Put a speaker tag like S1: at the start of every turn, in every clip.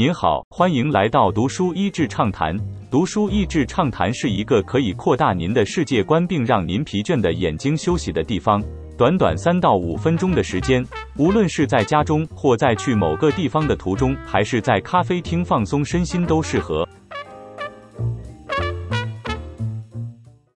S1: 您好，欢迎来到读书益智畅谈。读书益智畅谈是一个可以扩大您的世界观，并让您疲倦的眼睛休息的地方。短短三到五分钟的时间，无论是在家中，或在去某个地方的途中，还是在咖啡厅放松身心，都适合。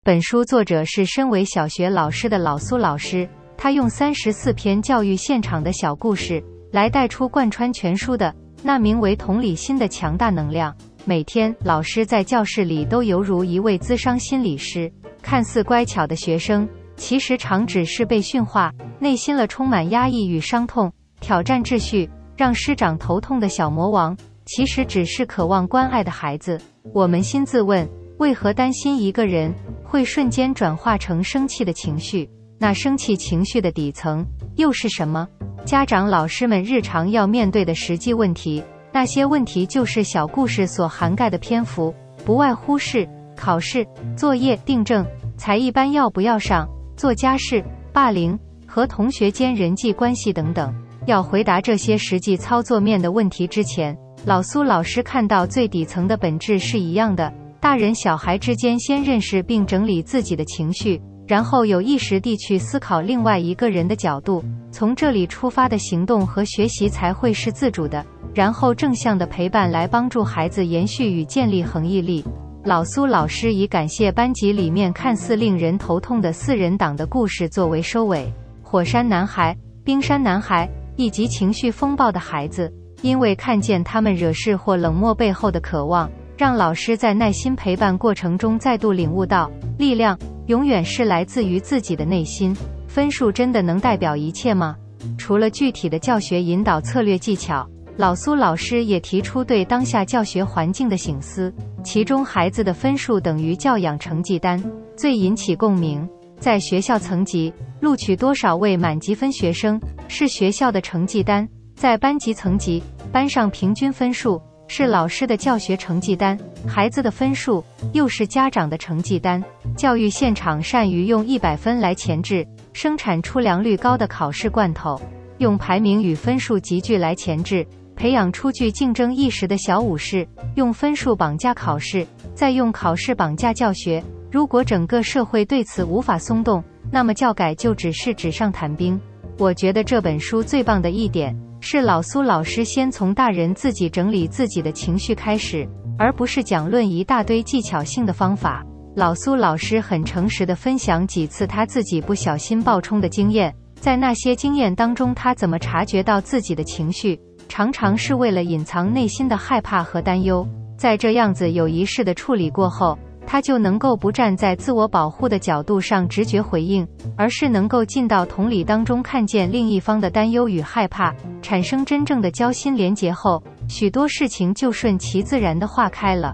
S2: 本书作者是身为小学老师的老苏老师，他用三十四篇教育现场的小故事，来带出贯穿全书的。那名为同理心的强大能量。每天，老师在教室里都犹如一位资商心理师。看似乖巧的学生，其实常只是被驯化、内心了充满压抑与伤痛、挑战秩序、让师长头痛的小魔王，其实只是渴望关爱的孩子。我们心自问：为何担心一个人会瞬间转化成生气的情绪？那生气情绪的底层又是什么？家长、老师们日常要面对的实际问题，那些问题就是小故事所涵盖的篇幅，不外乎是考试、作业、订正、才艺班要不要上、做家事、霸凌和同学间人际关系等等。要回答这些实际操作面的问题之前，老苏老师看到最底层的本质是一样的：大人小孩之间先认识并整理自己的情绪。然后有意识地去思考另外一个人的角度，从这里出发的行动和学习才会是自主的。然后正向的陪伴来帮助孩子延续与建立恒毅力。老苏老师以感谢班级里面看似令人头痛的四人党的故事作为收尾：火山男孩、冰山男孩以及情绪风暴的孩子，因为看见他们惹事或冷漠背后的渴望，让老师在耐心陪伴过程中再度领悟到力量。永远是来自于自己的内心。分数真的能代表一切吗？除了具体的教学引导策略技巧，老苏老师也提出对当下教学环境的醒思。其中，孩子的分数等于教养成绩单，最引起共鸣。在学校层级，录取多少位满级分学生是学校的成绩单；在班级层级，班上平均分数。是老师的教学成绩单，孩子的分数又是家长的成绩单。教育现场善于用一百分来前置，生产出良率高的考试罐头；用排名与分数集聚来前置，培养出具竞争意识的小武士；用分数绑架考试，再用考试绑架教学。如果整个社会对此无法松动，那么教改就只是纸上谈兵。我觉得这本书最棒的一点。是老苏老师先从大人自己整理自己的情绪开始，而不是讲论一大堆技巧性的方法。老苏老师很诚实的分享几次他自己不小心爆冲的经验，在那些经验当中，他怎么察觉到自己的情绪，常常是为了隐藏内心的害怕和担忧。在这样子有仪式的处理过后。他就能够不站在自我保护的角度上直觉回应，而是能够进到同理当中，看见另一方的担忧与害怕，产生真正的交心连结后，许多事情就顺其自然的化开了。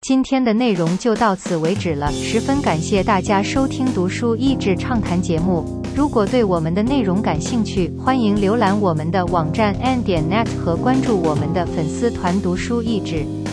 S2: 今天的内容就到此为止了，十分感谢大家收听读书益智畅谈节目。如果对我们的内容感兴趣，欢迎浏览我们的网站 n 点 net 和关注我们的粉丝团读书益智，